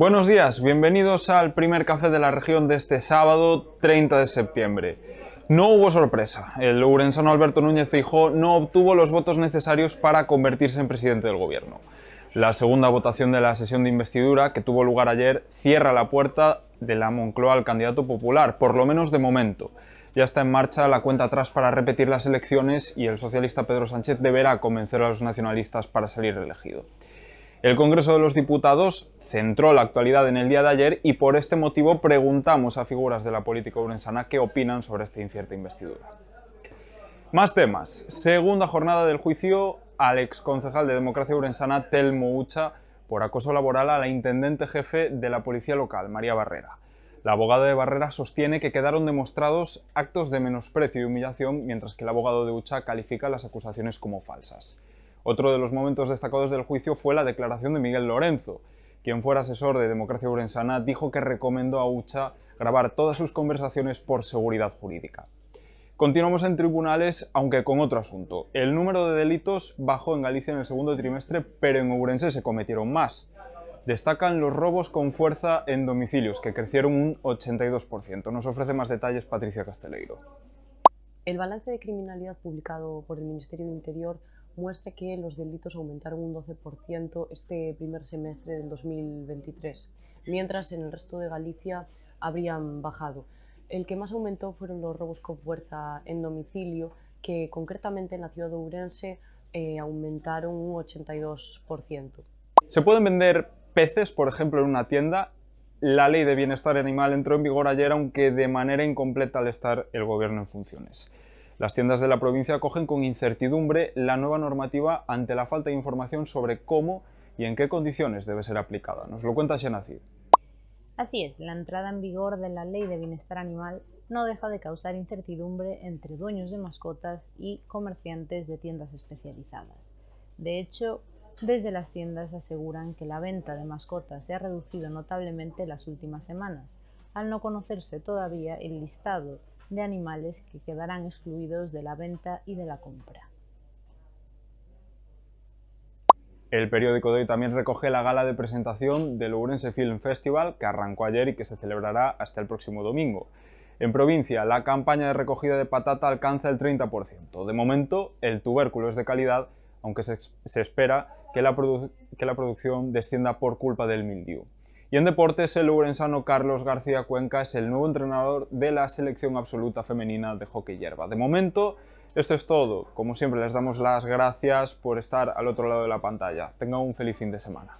Buenos días, bienvenidos al primer café de la región de este sábado 30 de septiembre. No hubo sorpresa. El urensano Alberto Núñez Feijó no obtuvo los votos necesarios para convertirse en presidente del gobierno. La segunda votación de la sesión de investidura, que tuvo lugar ayer, cierra la puerta de la Moncloa al candidato popular, por lo menos de momento. Ya está en marcha la cuenta atrás para repetir las elecciones y el socialista Pedro Sánchez deberá convencer a los nacionalistas para salir elegido. El Congreso de los Diputados centró la actualidad en el día de ayer y por este motivo preguntamos a figuras de la política urensana qué opinan sobre esta incierta investidura. Más temas. Segunda jornada del juicio al exconcejal de Democracia Urensana, Telmo Ucha, por acoso laboral a la intendente jefe de la policía local, María Barrera. La abogada de Barrera sostiene que quedaron demostrados actos de menosprecio y humillación, mientras que el abogado de Ucha califica las acusaciones como falsas. Otro de los momentos destacados del juicio fue la declaración de Miguel Lorenzo, quien fuera asesor de Democracia Urensana, dijo que recomendó a Ucha grabar todas sus conversaciones por seguridad jurídica. Continuamos en tribunales, aunque con otro asunto. El número de delitos bajó en Galicia en el segundo trimestre, pero en Ourense se cometieron más. Destacan los robos con fuerza en domicilios, que crecieron un 82%. Nos ofrece más detalles Patricia Casteleiro. El balance de criminalidad publicado por el Ministerio de Interior muestra que los delitos aumentaron un 12% este primer semestre del 2023, mientras en el resto de Galicia habrían bajado. El que más aumentó fueron los robos con fuerza en domicilio, que concretamente en la ciudad de Ourense eh, aumentaron un 82%. ¿Se pueden vender peces, por ejemplo, en una tienda? La ley de bienestar animal entró en vigor ayer, aunque de manera incompleta al estar el gobierno en funciones. Las tiendas de la provincia acogen con incertidumbre la nueva normativa ante la falta de información sobre cómo y en qué condiciones debe ser aplicada. Nos lo cuenta Xenacid. Así es, la entrada en vigor de la Ley de Bienestar Animal no deja de causar incertidumbre entre dueños de mascotas y comerciantes de tiendas especializadas. De hecho, desde las tiendas aseguran que la venta de mascotas se ha reducido notablemente las últimas semanas, al no conocerse todavía el listado de animales que quedarán excluidos de la venta y de la compra. El periódico de hoy también recoge la gala de presentación del Ourense Film Festival que arrancó ayer y que se celebrará hasta el próximo domingo. En provincia, la campaña de recogida de patata alcanza el 30%. De momento, el tubérculo es de calidad, aunque se, espera que la, que la producción descienda por culpa del mildiu. Y en deportes, el urensano Carlos García Cuenca es el nuevo entrenador de la selección absoluta femenina de hockey hierba. De momento, esto es todo. Como siempre, les damos las gracias por estar al otro lado de la pantalla. Tengan un feliz fin de semana.